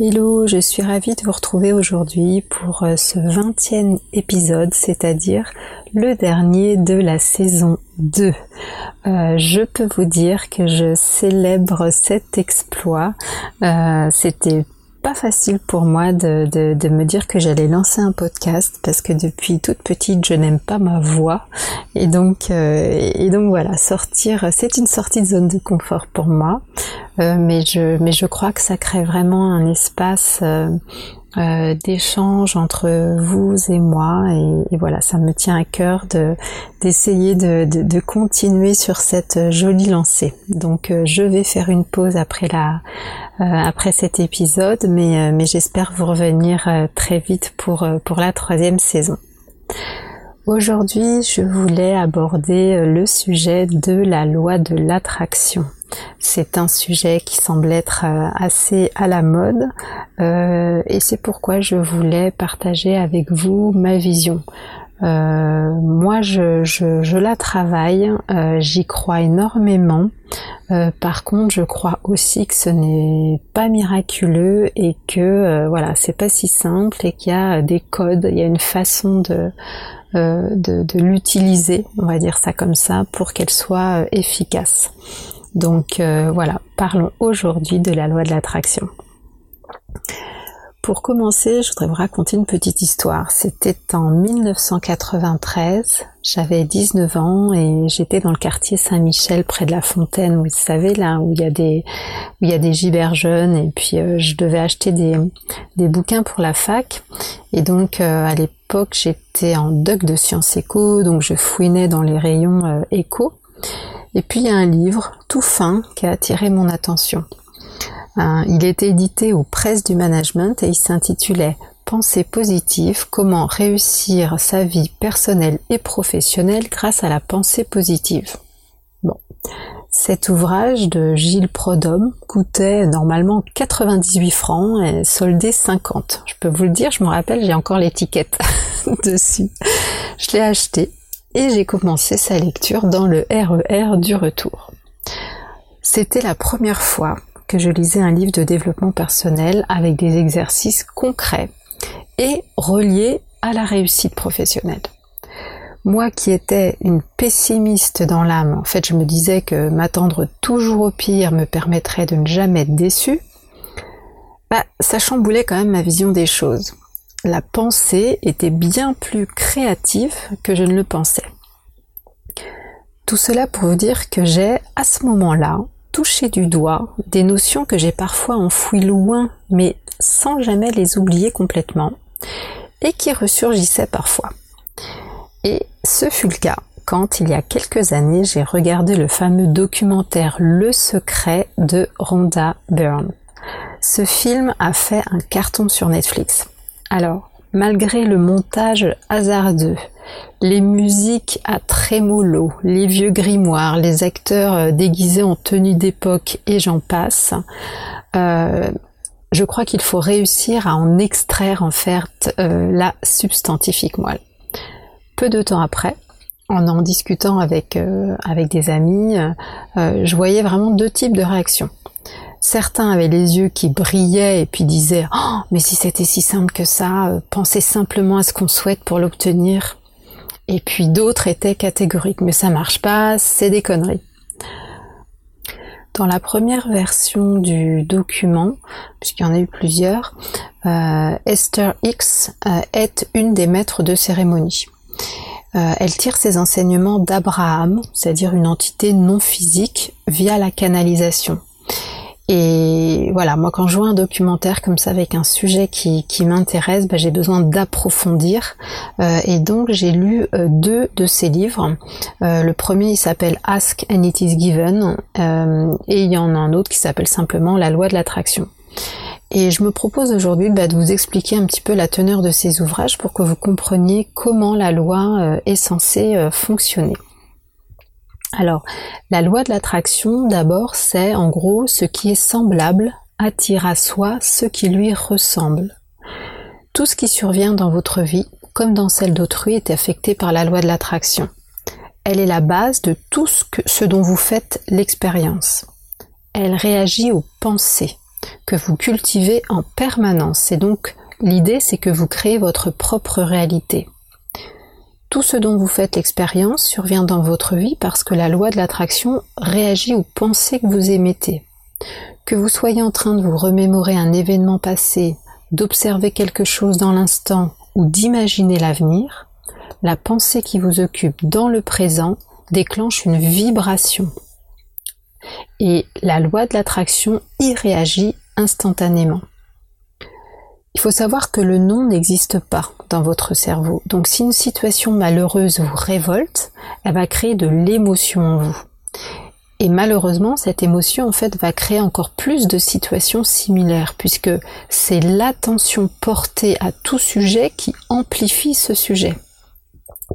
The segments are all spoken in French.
Hello, je suis ravie de vous retrouver aujourd'hui pour euh, ce 20e épisode, c'est-à-dire le dernier de la saison 2. Euh, je peux vous dire que je célèbre cet exploit. Euh, C'était pas facile pour moi de, de, me dire que j'allais lancer un podcast parce que depuis toute petite je n'aime pas ma voix. Et donc euh, et donc voilà sortir c'est une sortie de zone de confort pour moi. Euh, mais je mais je crois que ça crée vraiment un espace euh, d'échange entre vous et moi. Et, voilà ça me tient à cœur de d'essayer de, de, continuer sur cette jolie lancée. Donc euh, je vais faire une pause après la euh, après cet épisode mais mais j'espère vous revenir très vite pour pour la troisième saison Aujourd'hui, je voulais aborder le sujet de la loi de l'attraction. C'est un sujet qui semble être euh, assez à la mode euh, et c'est pourquoi je voulais partager avec vous ma vision. Euh, moi, je, la travaille, j'y crois énormément. Par contre, je crois aussi que ce n'est pas miraculeux et que voilà, c'est pas si simple et qu'il y a des codes, il y a une façon de de l'utiliser, on va dire ça comme ça, pour qu'elle soit efficace. Donc euh, voilà, parlons aujourd'hui de la loi de l'attraction. Pour commencer, je voudrais vous raconter une petite histoire. C'était en 1993, j'avais 19 ans et j'étais dans le quartier Saint-Michel près de la fontaine, vous savez là où il y a des où il y a des gibers jeunes et puis euh, je devais acheter des, bouquins pour la fac. Et donc euh, à l'époque j'étais en doc de sciences éco. Donc je fouinais dans les rayons éco. Et puis il y a un livre tout fin qui a attiré mon attention. Euh, il était édité aux presses du management et il s'intitulait Pensée positive, comment réussir sa vie personnelle et professionnelle grâce à la pensée positive. Bon. Cet ouvrage de Gilles Prodhomme coûtait normalement 98 francs et soldé 50. Je peux vous le dire, je me rappelle, j'ai encore l'étiquette dessus. Je l'ai acheté et j'ai commencé sa lecture dans le RER e du retour. C'était la première fois que je lisais un livre de développement personnel avec des exercices concrets et reliés à la réussite professionnelle. Moi qui étais une pessimiste dans l'âme, en fait je me disais que m'attendre toujours au pire me permettrait de ne jamais être déçu, bah, ça chamboulait quand même ma vision des choses la pensée était bien plus créative que je ne le pensais. Tout cela pour vous dire que j'ai, à ce moment-là, touché du doigt des notions que j'ai parfois enfouies loin, mais sans jamais les oublier complètement, et qui ressurgissaient parfois. Et ce fut le cas quand, il y a quelques années, j'ai regardé le fameux documentaire Le secret de Rhonda Byrne. Ce film a fait un carton sur Netflix. Alors, malgré le montage hasardeux, les musiques à trémolo, les vieux grimoires, les acteurs euh, déguisés en tenue d'époque et j'en passe, euh, je crois qu'il faut réussir à en extraire en fait euh, la substantifique moelle. Peu de temps après, en en discutant avec, avec des amis, je voyais vraiment deux types de réactions. Certains avaient les yeux qui brillaient et puis disaient oh, mais si c'était si simple que ça, euh, pensez simplement à ce qu'on souhaite pour l'obtenir. Et puis d'autres étaient catégoriques mais ça marche pas, c'est des conneries. Dans la première version du document, puisqu'il y en a eu plusieurs, euh, Esther X euh, est une des maîtres de cérémonie. elle tire ses enseignements d'Abraham, c'est-à-dire une entité non physique, via la canalisation. Et voilà, moi quand je vois un documentaire comme ça avec un sujet qui, qui m'intéresse, bah, j'ai besoin d'approfondir. Euh, et donc j'ai lu euh, deux de ses livres. Euh, le premier il s'appelle Ask and It Is Given et il y en a un autre qui s'appelle simplement La loi de l'attraction. Et je me propose aujourd'hui bah, de vous expliquer un petit peu la teneur de ces ouvrages pour que vous compreniez comment la loi euh, est censée euh, fonctionner. Alors, la loi de l'attraction, d'abord, c'est en gros ce qui est semblable attire à soi ce qui lui ressemble. Tout ce qui survient dans votre vie, comme dans celle d'autrui, est affecté par la loi de l'attraction. Elle est la base de tout ce, ce dont vous faites l'expérience. Elle réagit aux pensées que vous cultivez en permanence. Et donc, l'idée, c'est que vous créez votre propre réalité. Tout ce dont vous faites l'expérience survient dans votre vie parce que la loi de l'attraction réagit aux pensées que vous émettez. Que vous soyez en train de vous remémorer un événement passé, d'observer quelque chose dans l'instant ou d'imaginer l'avenir, la pensée qui vous occupe dans le présent déclenche une vibration. Et la loi de l'attraction y réagit instantanément. Il faut savoir que le non n'existe pas dans votre cerveau. Donc si une situation malheureuse vous révolte, elle va créer de l'émotion en vous. Et malheureusement, cette émotion, en fait, va créer encore plus de situations similaires, puisque c'est l'attention portée à tout sujet qui amplifie ce sujet.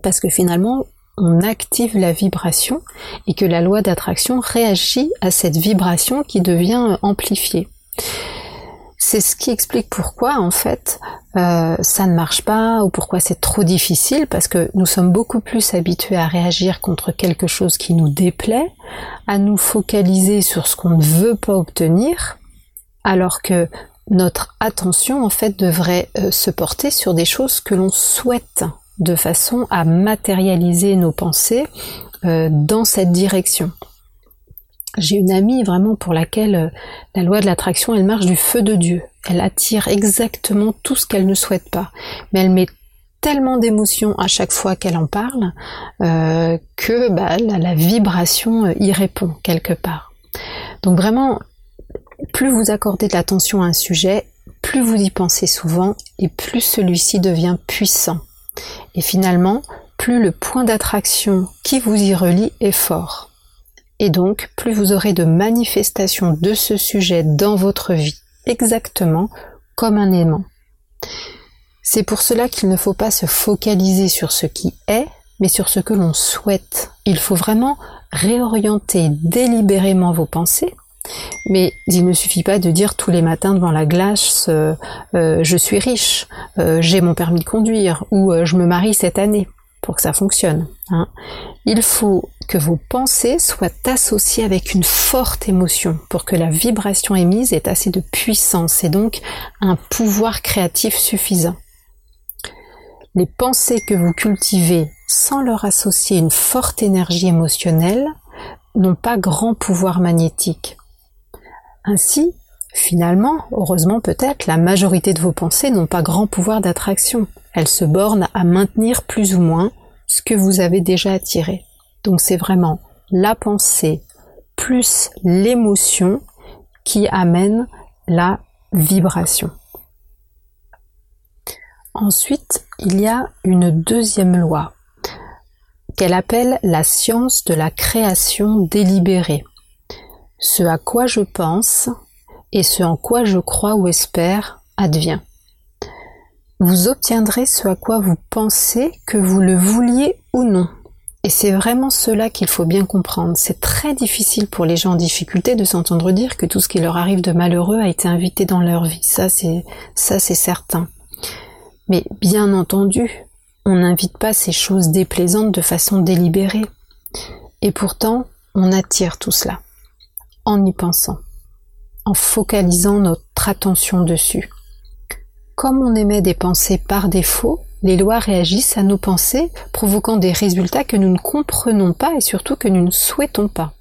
Parce que finalement, on active la vibration et que la loi d'attraction réagit à cette vibration qui devient amplifiée. C'est ce qui explique pourquoi en fait euh, ça ne marche pas ou pourquoi c'est trop difficile parce que nous sommes beaucoup plus habitués à réagir contre quelque chose qui nous déplaît, à nous focaliser sur ce qu'on ne veut pas obtenir, alors que notre attention en fait devrait euh, se porter sur des choses que l'on souhaite de façon à matérialiser nos pensées euh, dans cette direction. J'ai une amie vraiment pour laquelle euh, la loi de l'attraction, elle marche du feu de Dieu. Elle attire exactement tout ce qu'elle ne souhaite pas. Mais elle met tellement d'émotions à chaque fois qu'elle en parle euh, que bah, la, vibration euh, y répond quelque part. Donc vraiment, plus vous accordez de l'attention à un sujet, plus vous y pensez souvent et plus celui-ci devient puissant. Et finalement, plus le point d'attraction qui vous y relie est fort. Et donc, plus vous aurez de manifestations de ce sujet dans votre vie, exactement comme un aimant. C'est pour cela qu'il ne faut pas se focaliser sur ce qui est, mais sur ce que l'on souhaite. Il faut vraiment réorienter délibérément vos pensées. Mais il ne suffit pas de dire tous les matins devant la glace euh, euh, je suis riche, euh, j'ai mon permis de conduire ou je me marie cette année pour que ça fonctionne. Hein. Il faut que vos pensées soient associées avec une forte émotion pour que la vibration émise ait assez de puissance et donc un pouvoir créatif suffisant. Les pensées que vous cultivez sans leur associer une forte énergie émotionnelle n'ont pas grand pouvoir magnétique. Ainsi, finalement, heureusement peut-être, la majorité de vos pensées n'ont pas grand pouvoir d'attraction. Elles se bornent à maintenir plus ou moins ce que vous avez déjà attiré. Donc c'est vraiment la pensée plus l'émotion qui amène la vibration. Ensuite, il y a une deuxième loi qu'elle appelle la science de la création délibérée. Ce à quoi je pense et ce en quoi je crois ou espère advient vous obtiendrez ce à quoi vous pensez que vous le vouliez ou non. Et c'est vraiment cela qu'il faut bien comprendre. C'est très difficile pour les gens en difficulté de s'entendre dire que tout ce qui leur arrive de malheureux a été invité dans leur vie. Ça, c'est, ça, c'est certain. Mais bien entendu, on n'invite pas ces choses déplaisantes de façon délibérée. Et pourtant, on attire tout cela. En y pensant. En focalisant notre attention dessus comme on émet des pensées par défaut, les lois réagissent à nos pensées, provoquant des résultats que nous ne comprenons pas et surtout que nous ne souhaitons pas.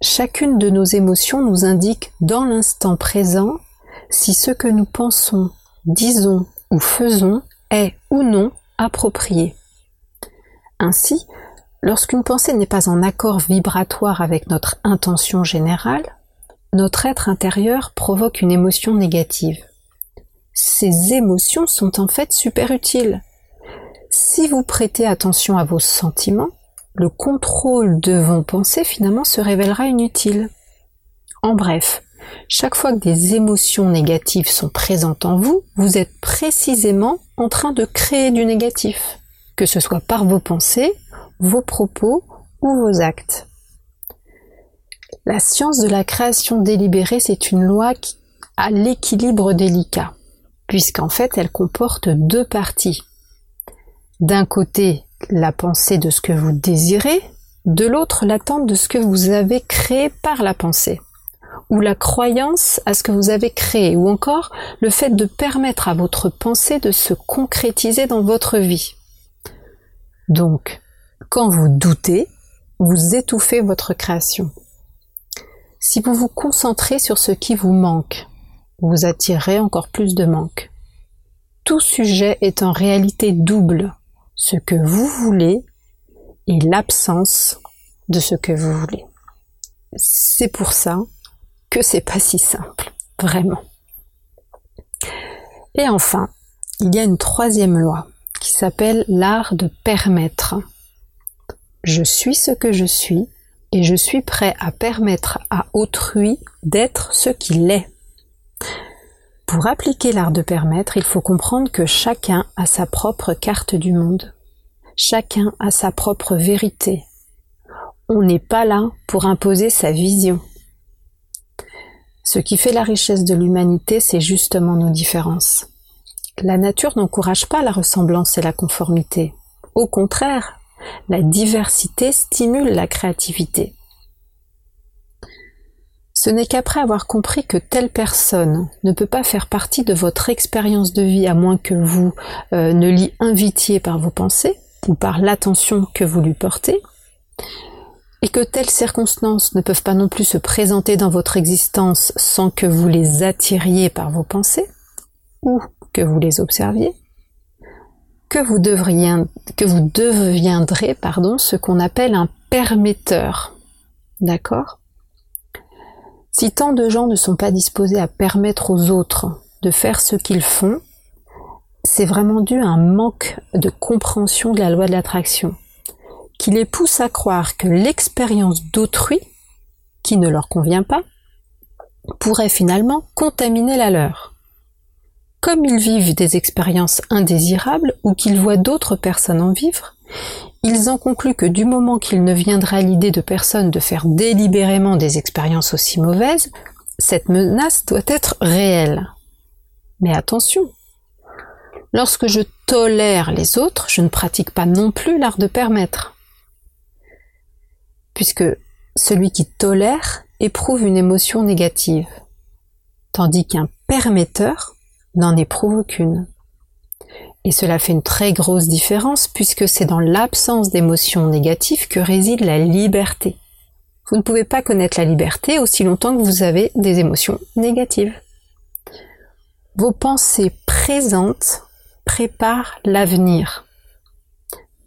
Chacune de nos émotions nous indique dans l'instant présent si ce que nous pensons, disons ou faisons est ou non approprié. Ainsi, lorsqu'une pensée n'est pas en accord vibratoire avec notre intention générale, notre être intérieur provoque une émotion négative ces émotions sont en fait super utiles. Si vous prêtez attention à vos sentiments, le contrôle de vos pensées finalement se révélera inutile. En bref, chaque fois que des émotions négatives sont présentes en vous, vous êtes précisément en train de créer du négatif, que ce soit par vos pensées, vos propos ou vos actes. La science de la création délibérée, c'est une loi qui a l'équilibre délicat, puisqu'en fait elle comporte deux parties. D'un côté, la pensée de ce que vous désirez, de l'autre, l'attente de ce que vous avez créé par la pensée, ou la croyance à ce que vous avez créé, ou encore le fait de permettre à votre pensée de se concrétiser dans votre vie. Donc, quand vous doutez, vous étouffez votre création. Si vous vous concentrez sur ce qui vous manque, vous attirerez encore plus de manque. Tout sujet est en réalité double, ce que vous voulez et l'absence de ce que vous voulez. C'est pour ça que c'est pas si simple, vraiment. Et enfin, il y a une troisième loi qui s'appelle l'art de permettre. Je suis ce que je suis et je suis prêt à permettre à autrui d'être ce qu'il est. Pour appliquer l'art de permettre, il faut comprendre que chacun a sa propre carte du monde. Chacun a sa propre vérité. On n'est pas là pour imposer sa vision. Ce qui fait la richesse de l'humanité, c'est justement nos différences. La nature n'encourage pas la ressemblance et la conformité. Au contraire, la diversité stimule la créativité. Ce n'est qu'après avoir compris que telle personne ne peut pas faire partie de votre expérience de vie à moins que vous euh, ne l'y invitiez par vos pensées ou par l'attention que vous lui portez, et que telles circonstances ne peuvent pas non plus se présenter dans votre existence sans que vous les attiriez par vos pensées, ou que vous les observiez, que vous, que vous deviendrez pardon, ce qu'on appelle un permetteur. D'accord? Si tant de gens ne sont pas disposés à permettre aux autres de faire ce qu'ils font, c'est vraiment dû à un manque de compréhension de la loi de l'attraction, qui les pousse à croire que l'expérience d'autrui, qui ne leur convient pas, pourrait finalement contaminer la leur comme ils vivent des expériences indésirables ou qu'ils voient d'autres personnes en vivre, ils en concluent que du moment qu'il ne viendra l'idée de personne de faire délibérément des expériences aussi mauvaises, cette menace doit être réelle. Mais attention, lorsque je tolère les autres, je ne pratique pas non plus l'art de permettre. Puisque celui qui tolère éprouve une émotion négative, tandis qu'un permetteur n'en éprouve aucune. Et cela fait une très grosse différence puisque c'est dans l'absence d'émotions négatives que réside la liberté. Vous ne pouvez pas connaître la liberté aussi longtemps que vous avez des émotions négatives. Vos pensées présentes préparent l'avenir.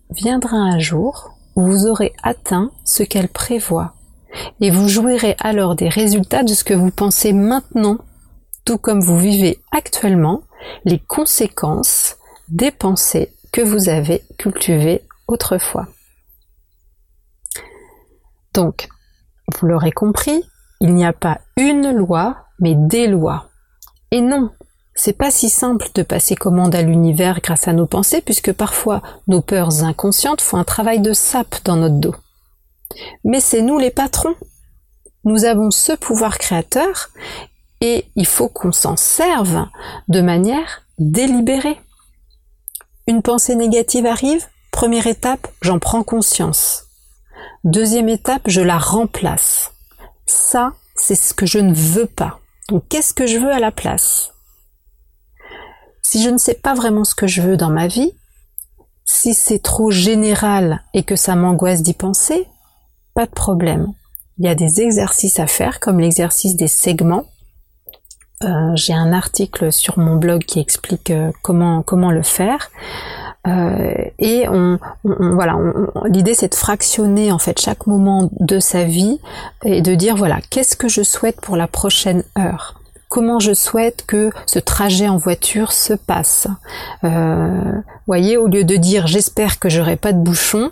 Viendra un jour où vous aurez atteint ce qu'elles prévoient et vous jouirez alors des résultats de ce que vous pensez maintenant tout comme vous vivez actuellement les conséquences des pensées que vous avez cultivées autrefois. Donc, vous l'aurez compris, il n'y a pas une loi, mais des lois. Et non, c'est pas si simple de passer commande à l'univers grâce à nos pensées, puisque parfois nos peurs inconscientes font un travail de sape dans notre dos. Mais c'est nous les patrons. Nous avons ce pouvoir créateur et il faut qu'on s'en serve de manière délibérée. Une pensée négative arrive, première étape, j'en prends conscience. Deuxième étape, je la remplace. Ça, c'est ce que je ne veux pas. Donc qu'est-ce que je veux à la place? Si je ne sais pas vraiment ce que je veux dans ma vie, si c'est trop général et que ça m'angoisse d'y penser, pas de problème. Il y a des exercices à faire comme l'exercice des segments euh, j'ai un article sur mon blog qui explique euh, comment comment le faire. Euh, et on, voilà, l'idée c'est de fractionner en fait chaque moment de sa vie et de dire voilà qu'est-ce que je souhaite pour la prochaine heure? Comment je souhaite que ce trajet en voiture se passe? Euh, voyez, au lieu de dire j'espère que j'aurai pas de bouchon,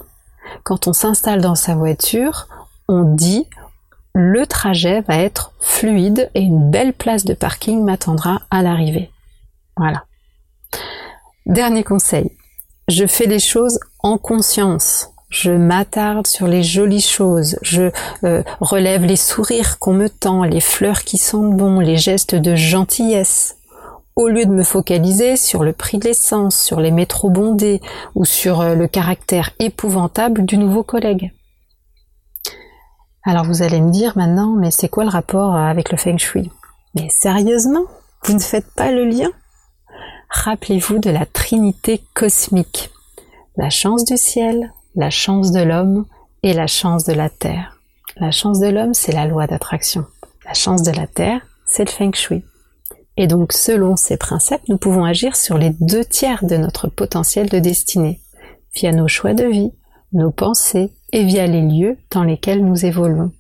quand on s'installe dans sa voiture, on dit le trajet va être fluide et une belle place de parking m'attendra à l'arrivée. Voilà. Dernier conseil, je fais les choses en conscience. Je m'attarde sur les jolies choses, je euh, relève les sourires qu'on me tend, les fleurs qui sentent bon, les gestes de gentillesse. Au lieu de me focaliser sur le prix de l'essence, sur les métros bondés ou sur euh, le caractère épouvantable du nouveau collègue. Alors vous allez me dire maintenant, mais c'est quoi le rapport avec le feng shui? Mais sérieusement, vous ne faites pas le lien? Rappelez-vous de la trinité cosmique. La chance du ciel, la chance de l'homme et la chance de la terre. La chance de l'homme, c'est la loi d'attraction. La chance de la terre, c'est le feng shui. Et donc, selon ces principes, nous pouvons agir sur les deux tiers de notre potentiel de destinée, via nos choix de vie, nos pensées et via les lieux dans lesquels nous évoluons.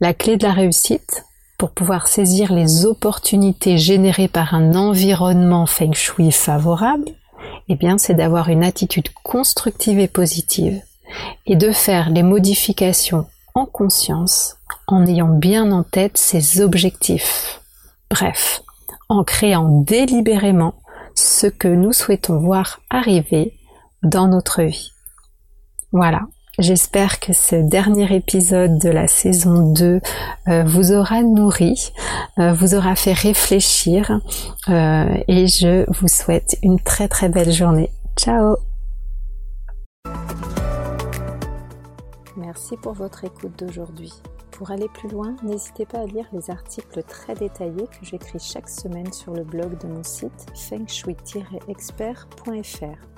La clé de la réussite, pour pouvoir saisir les opportunités générées par un environnement feng shui favorable, eh bien, c'est d'avoir une attitude constructive et positive et de faire les modifications en conscience en ayant bien en tête ses objectifs. Bref, en créant délibérément ce que nous souhaitons voir arriver dans notre vie. Voilà, J'espère que ce dernier épisode de la saison 2 euh, vous aura nourri, euh, vous aura fait réfléchir euh, et je vous souhaite une très très belle journée. Ciao Merci pour votre écoute d'aujourd'hui. Pour aller plus loin, n'hésitez pas à lire les articles très détaillés que j'écris chaque semaine sur le blog de mon site fengshui-expert.fr.